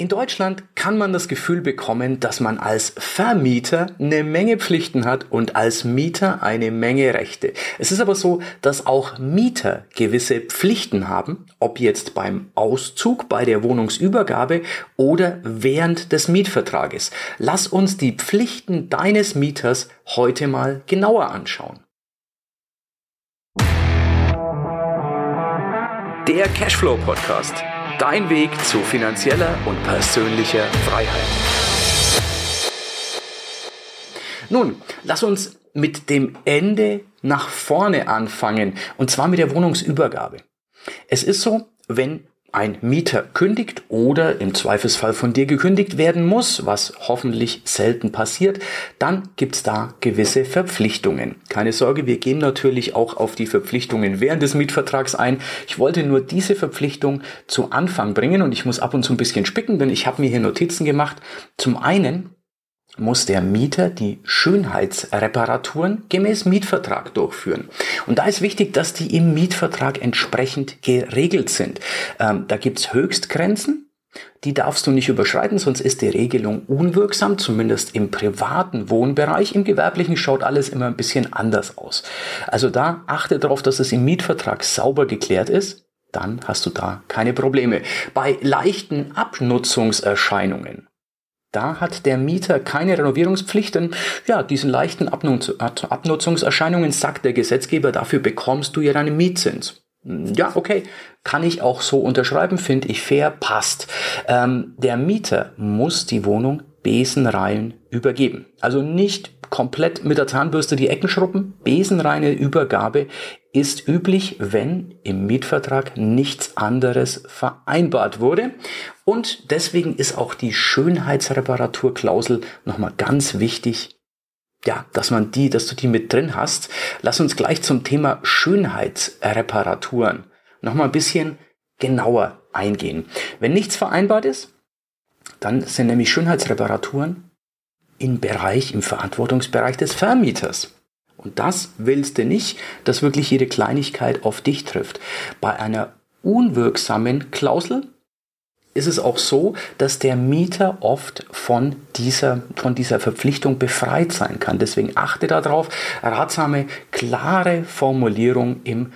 In Deutschland kann man das Gefühl bekommen, dass man als Vermieter eine Menge Pflichten hat und als Mieter eine Menge Rechte. Es ist aber so, dass auch Mieter gewisse Pflichten haben, ob jetzt beim Auszug, bei der Wohnungsübergabe oder während des Mietvertrages. Lass uns die Pflichten deines Mieters heute mal genauer anschauen. Der Cashflow Podcast Dein Weg zu finanzieller und persönlicher Freiheit. Nun, lass uns mit dem Ende nach vorne anfangen, und zwar mit der Wohnungsübergabe. Es ist so, wenn ein Mieter kündigt oder im Zweifelsfall von dir gekündigt werden muss, was hoffentlich selten passiert, dann gibt's da gewisse Verpflichtungen. Keine Sorge, wir gehen natürlich auch auf die Verpflichtungen während des Mietvertrags ein. Ich wollte nur diese Verpflichtung zu Anfang bringen und ich muss ab und zu ein bisschen spicken, denn ich habe mir hier Notizen gemacht. Zum einen muss der Mieter die Schönheitsreparaturen gemäß Mietvertrag durchführen. Und da ist wichtig, dass die im Mietvertrag entsprechend geregelt sind. Ähm, da gibt's Höchstgrenzen, die darfst du nicht überschreiten, sonst ist die Regelung unwirksam, zumindest im privaten Wohnbereich. Im gewerblichen schaut alles immer ein bisschen anders aus. Also da achte darauf, dass es im Mietvertrag sauber geklärt ist. Dann hast du da keine Probleme. Bei leichten Abnutzungserscheinungen da hat der Mieter keine Renovierungspflicht, denn ja, diesen leichten Abnutzungserscheinungen sagt der Gesetzgeber, dafür bekommst du ja deinen Mietzins. Ja, okay, kann ich auch so unterschreiben, finde ich fair, passt. Ähm, der Mieter muss die Wohnung besenrein übergeben. Also nicht komplett mit der Zahnbürste die Ecken schrubben. Besenreine Übergabe ist üblich, wenn im Mietvertrag nichts anderes vereinbart wurde. Und deswegen ist auch die Schönheitsreparaturklausel nochmal ganz wichtig. Ja, dass man die, dass du die mit drin hast. Lass uns gleich zum Thema Schönheitsreparaturen nochmal ein bisschen genauer eingehen. Wenn nichts vereinbart ist, dann sind nämlich Schönheitsreparaturen im Bereich, im Verantwortungsbereich des Vermieters. Und das willst du nicht, dass wirklich jede Kleinigkeit auf dich trifft. Bei einer unwirksamen Klausel ist es auch so, dass der Mieter oft von dieser, von dieser Verpflichtung befreit sein kann. Deswegen achte darauf, ratsame, klare Formulierung im,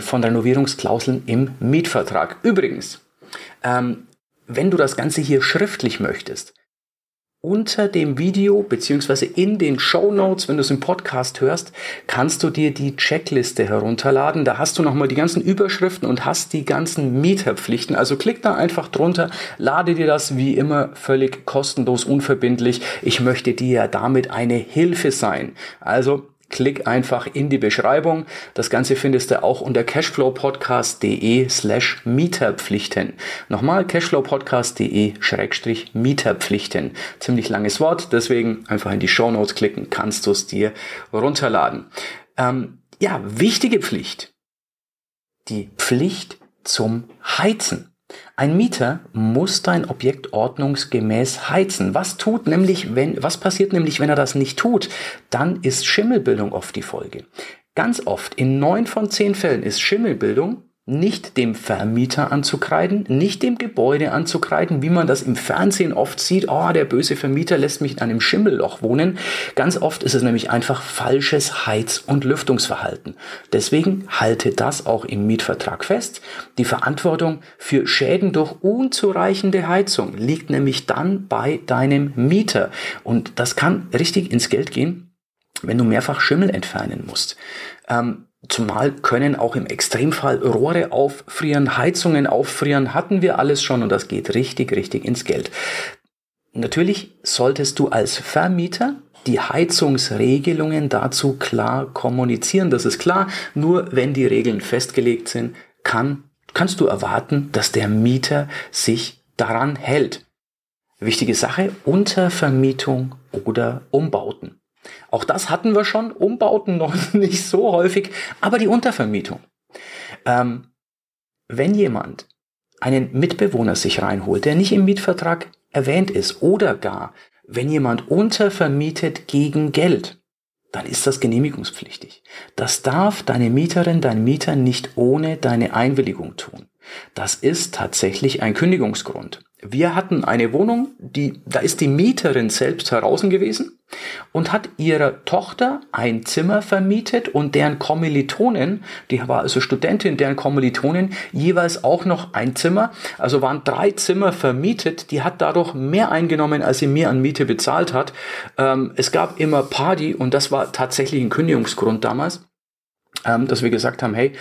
von Renovierungsklauseln im Mietvertrag. Übrigens, ähm, wenn du das Ganze hier schriftlich möchtest, unter dem Video beziehungsweise in den Show Notes, wenn du es im Podcast hörst, kannst du dir die Checkliste herunterladen. Da hast du nochmal die ganzen Überschriften und hast die ganzen Mieterpflichten. Also klick da einfach drunter, lade dir das wie immer völlig kostenlos, unverbindlich. Ich möchte dir ja damit eine Hilfe sein. Also klick einfach in die Beschreibung. Das Ganze findest du auch unter cashflowpodcast.de slash Mieterpflichten. Nochmal cashflowpodcast.de schrägstrich Mieterpflichten. Ziemlich langes Wort, deswegen einfach in die Show Notes klicken, kannst du es dir runterladen. Ähm, ja, wichtige Pflicht. Die Pflicht zum Heizen. Ein Mieter muss dein Objekt ordnungsgemäß heizen. Was tut nämlich, wenn, was passiert nämlich, wenn er das nicht tut? Dann ist Schimmelbildung oft die Folge. Ganz oft, in neun von zehn Fällen ist Schimmelbildung nicht dem Vermieter anzukreiden, nicht dem Gebäude anzukreiden, wie man das im Fernsehen oft sieht, oh, der böse Vermieter lässt mich in einem Schimmelloch wohnen. Ganz oft ist es nämlich einfach falsches Heiz- und Lüftungsverhalten. Deswegen halte das auch im Mietvertrag fest. Die Verantwortung für Schäden durch unzureichende Heizung liegt nämlich dann bei deinem Mieter. Und das kann richtig ins Geld gehen, wenn du mehrfach Schimmel entfernen musst. Ähm, Zumal können auch im Extremfall Rohre auffrieren, Heizungen auffrieren, hatten wir alles schon und das geht richtig, richtig ins Geld. Natürlich solltest du als Vermieter die Heizungsregelungen dazu klar kommunizieren. Das ist klar. Nur wenn die Regeln festgelegt sind, kann, kannst du erwarten, dass der Mieter sich daran hält. Wichtige Sache, Untervermietung oder Umbauten. Auch das hatten wir schon, Umbauten noch nicht so häufig, aber die Untervermietung. Ähm, wenn jemand einen Mitbewohner sich reinholt, der nicht im Mietvertrag erwähnt ist, oder gar, wenn jemand untervermietet gegen Geld, dann ist das genehmigungspflichtig. Das darf deine Mieterin, dein Mieter nicht ohne deine Einwilligung tun. Das ist tatsächlich ein Kündigungsgrund. Wir hatten eine Wohnung, die, da ist die Mieterin selbst heraus gewesen und hat ihrer Tochter ein Zimmer vermietet und deren Kommilitonin, die war also Studentin, deren Kommilitonin jeweils auch noch ein Zimmer, also waren drei Zimmer vermietet, die hat dadurch mehr eingenommen, als sie mir an Miete bezahlt hat. Ähm, es gab immer Party und das war tatsächlich ein Kündigungsgrund damals, ähm, dass wir gesagt haben, hey,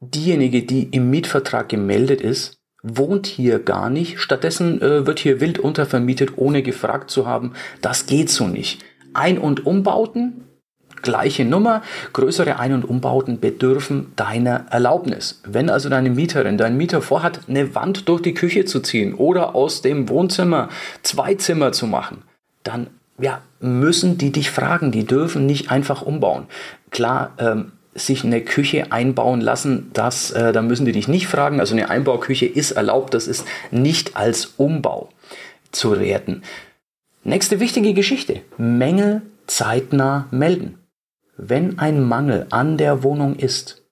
diejenige, die im Mietvertrag gemeldet ist, wohnt hier gar nicht. Stattdessen äh, wird hier wild untervermietet, ohne gefragt zu haben. Das geht so nicht. Ein- und Umbauten, gleiche Nummer. Größere Ein- und Umbauten bedürfen deiner Erlaubnis. Wenn also deine Mieterin, dein Mieter vorhat, eine Wand durch die Küche zu ziehen oder aus dem Wohnzimmer zwei Zimmer zu machen, dann ja, müssen die dich fragen. Die dürfen nicht einfach umbauen. Klar, ähm, sich eine Küche einbauen lassen, das, äh, da müssen die dich nicht fragen. Also eine Einbauküche ist erlaubt, das ist nicht als Umbau zu werten. Nächste wichtige Geschichte. Mängel zeitnah melden. Wenn ein Mangel an der Wohnung ist,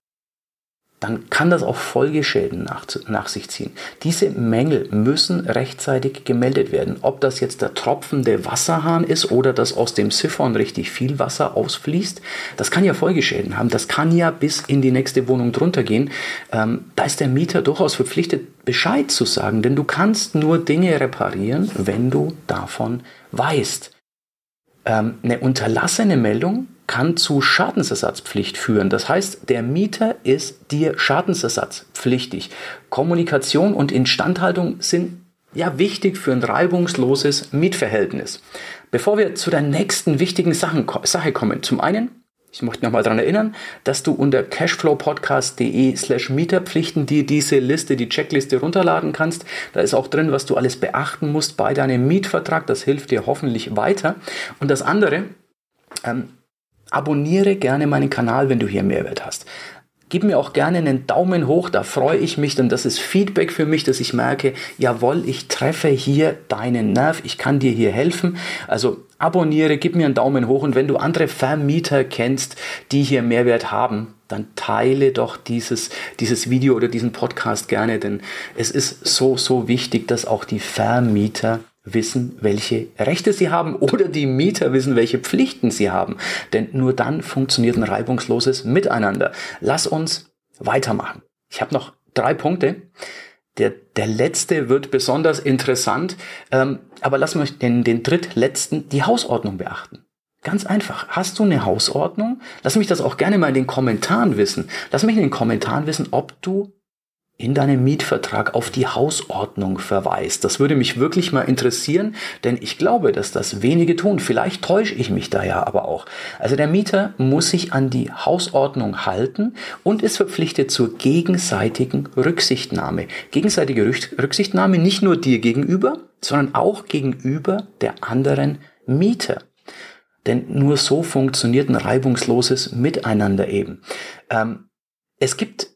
dann kann das auch Folgeschäden nach, nach, sich ziehen. Diese Mängel müssen rechtzeitig gemeldet werden. Ob das jetzt der tropfende Wasserhahn ist oder dass aus dem Siphon richtig viel Wasser ausfließt, das kann ja Folgeschäden haben. Das kann ja bis in die nächste Wohnung drunter gehen. Ähm, da ist der Mieter durchaus verpflichtet, Bescheid zu sagen, denn du kannst nur Dinge reparieren, wenn du davon weißt. Ähm, eine unterlassene Meldung kann zu Schadensersatzpflicht führen. Das heißt, der Mieter ist dir schadensersatzpflichtig. Kommunikation und Instandhaltung sind ja wichtig für ein reibungsloses Mietverhältnis. Bevor wir zu der nächsten wichtigen Sache kommen, zum einen, ich möchte nochmal daran erinnern, dass du unter cashflowpodcast.de slash Mieterpflichten dir diese Liste, die Checkliste runterladen kannst. Da ist auch drin, was du alles beachten musst bei deinem Mietvertrag. Das hilft dir hoffentlich weiter. Und das andere, ähm, Abonniere gerne meinen Kanal, wenn du hier Mehrwert hast. Gib mir auch gerne einen Daumen hoch, da freue ich mich, denn das ist Feedback für mich, dass ich merke, jawohl, ich treffe hier deinen Nerv, ich kann dir hier helfen. Also abonniere, gib mir einen Daumen hoch und wenn du andere Vermieter kennst, die hier Mehrwert haben, dann teile doch dieses, dieses Video oder diesen Podcast gerne, denn es ist so, so wichtig, dass auch die Vermieter wissen, welche Rechte sie haben oder die Mieter wissen, welche Pflichten sie haben. Denn nur dann funktioniert ein reibungsloses Miteinander. Lass uns weitermachen. Ich habe noch drei Punkte. Der, der letzte wird besonders interessant, ähm, aber lass mich den, den drittletzten, die Hausordnung beachten. Ganz einfach. Hast du eine Hausordnung? Lass mich das auch gerne mal in den Kommentaren wissen. Lass mich in den Kommentaren wissen, ob du in deinem Mietvertrag auf die Hausordnung verweist. Das würde mich wirklich mal interessieren, denn ich glaube, dass das wenige tun. Vielleicht täusche ich mich da ja aber auch. Also der Mieter muss sich an die Hausordnung halten und ist verpflichtet zur gegenseitigen Rücksichtnahme. Gegenseitige Rücksichtnahme nicht nur dir gegenüber, sondern auch gegenüber der anderen Mieter. Denn nur so funktioniert ein reibungsloses Miteinander eben. Ähm, es gibt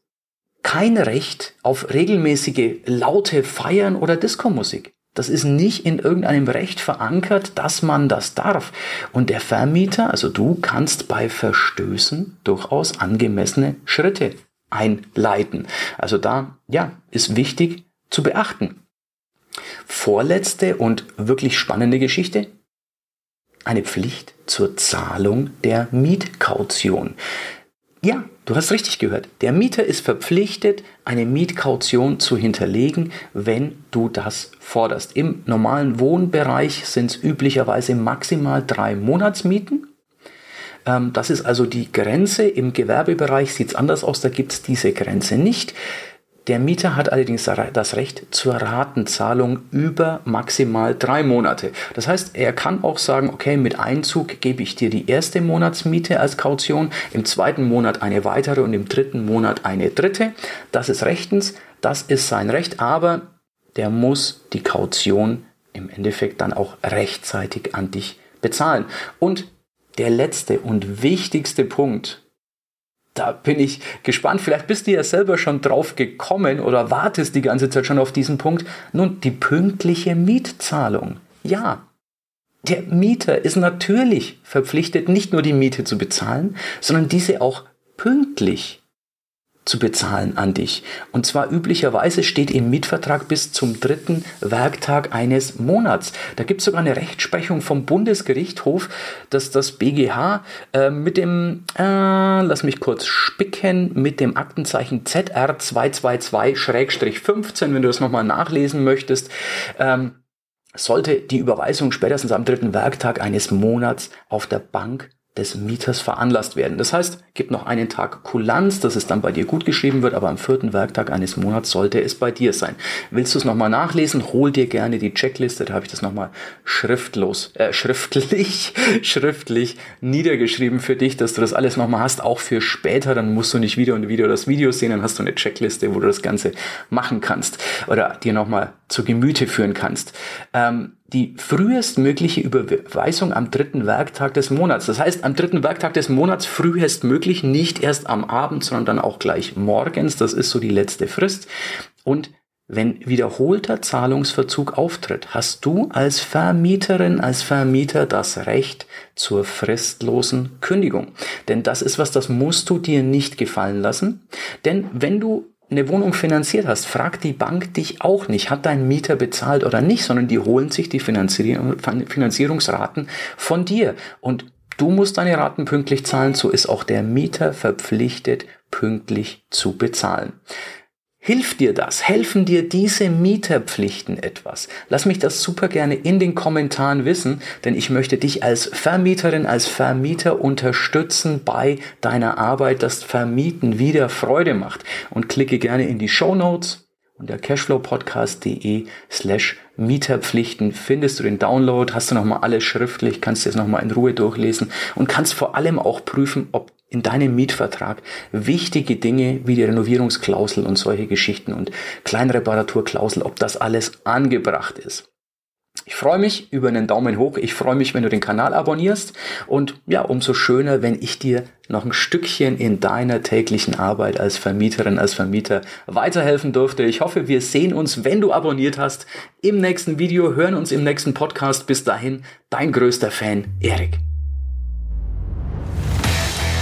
kein Recht auf regelmäßige laute Feiern oder Diskomusik. Das ist nicht in irgendeinem Recht verankert, dass man das darf. Und der Vermieter, also du, kannst bei Verstößen durchaus angemessene Schritte einleiten. Also da, ja, ist wichtig zu beachten. Vorletzte und wirklich spannende Geschichte. Eine Pflicht zur Zahlung der Mietkaution. Ja, du hast richtig gehört. Der Mieter ist verpflichtet, eine Mietkaution zu hinterlegen, wenn du das forderst. Im normalen Wohnbereich sind es üblicherweise maximal drei Monatsmieten. Ähm, das ist also die Grenze. Im Gewerbebereich sieht es anders aus, da gibt es diese Grenze nicht. Der Mieter hat allerdings das Recht zur Ratenzahlung über maximal drei Monate. Das heißt, er kann auch sagen, okay, mit Einzug gebe ich dir die erste Monatsmiete als Kaution, im zweiten Monat eine weitere und im dritten Monat eine dritte. Das ist rechtens, das ist sein Recht, aber der muss die Kaution im Endeffekt dann auch rechtzeitig an dich bezahlen. Und der letzte und wichtigste Punkt, da bin ich gespannt. Vielleicht bist du ja selber schon drauf gekommen oder wartest die ganze Zeit schon auf diesen Punkt. Nun, die pünktliche Mietzahlung. Ja, der Mieter ist natürlich verpflichtet, nicht nur die Miete zu bezahlen, sondern diese auch pünktlich zu bezahlen an dich. Und zwar üblicherweise steht im Mietvertrag bis zum dritten Werktag eines Monats. Da gibt es sogar eine Rechtsprechung vom Bundesgerichtshof, dass das BGH äh, mit dem, äh, lass mich kurz spicken, mit dem Aktenzeichen ZR 222-15, wenn du das nochmal nachlesen möchtest, ähm, sollte die Überweisung spätestens am dritten Werktag eines Monats auf der Bank des Mieters veranlasst werden. Das heißt, gibt noch einen Tag Kulanz, dass es dann bei dir gut geschrieben wird, aber am vierten Werktag eines Monats sollte es bei dir sein. Willst du es nochmal nachlesen? Hol dir gerne die Checkliste, da habe ich das nochmal schriftlos, äh, schriftlich, schriftlich niedergeschrieben für dich, dass du das alles nochmal hast, auch für später, dann musst du nicht wieder und wieder das Video sehen, dann hast du eine Checkliste, wo du das Ganze machen kannst oder dir nochmal zu Gemüte führen kannst. Ähm, die frühestmögliche Überweisung am dritten Werktag des Monats. Das heißt, am dritten Werktag des Monats frühestmöglich, nicht erst am Abend, sondern dann auch gleich morgens. Das ist so die letzte Frist. Und wenn wiederholter Zahlungsverzug auftritt, hast du als Vermieterin, als Vermieter das Recht zur fristlosen Kündigung. Denn das ist was, das musst du dir nicht gefallen lassen. Denn wenn du eine Wohnung finanziert hast, fragt die Bank dich auch nicht, hat dein Mieter bezahlt oder nicht, sondern die holen sich die Finanzierungsraten von dir. Und du musst deine Raten pünktlich zahlen, so ist auch der Mieter verpflichtet, pünktlich zu bezahlen. Hilft dir das? Helfen dir diese Mieterpflichten etwas? Lass mich das super gerne in den Kommentaren wissen, denn ich möchte dich als Vermieterin, als Vermieter unterstützen bei deiner Arbeit, dass Vermieten wieder Freude macht. Und klicke gerne in die Show Notes unter cashflowpodcast.de slash Mieterpflichten findest du den Download, hast du nochmal alles schriftlich, kannst du es nochmal in Ruhe durchlesen und kannst vor allem auch prüfen, ob in deinem Mietvertrag wichtige Dinge wie die Renovierungsklausel und solche Geschichten und Kleinreparaturklausel, ob das alles angebracht ist. Ich freue mich über einen Daumen hoch. Ich freue mich, wenn du den Kanal abonnierst. Und ja, umso schöner, wenn ich dir noch ein Stückchen in deiner täglichen Arbeit als Vermieterin, als Vermieter weiterhelfen durfte. Ich hoffe, wir sehen uns, wenn du abonniert hast, im nächsten Video, hören uns im nächsten Podcast. Bis dahin, dein größter Fan, Erik.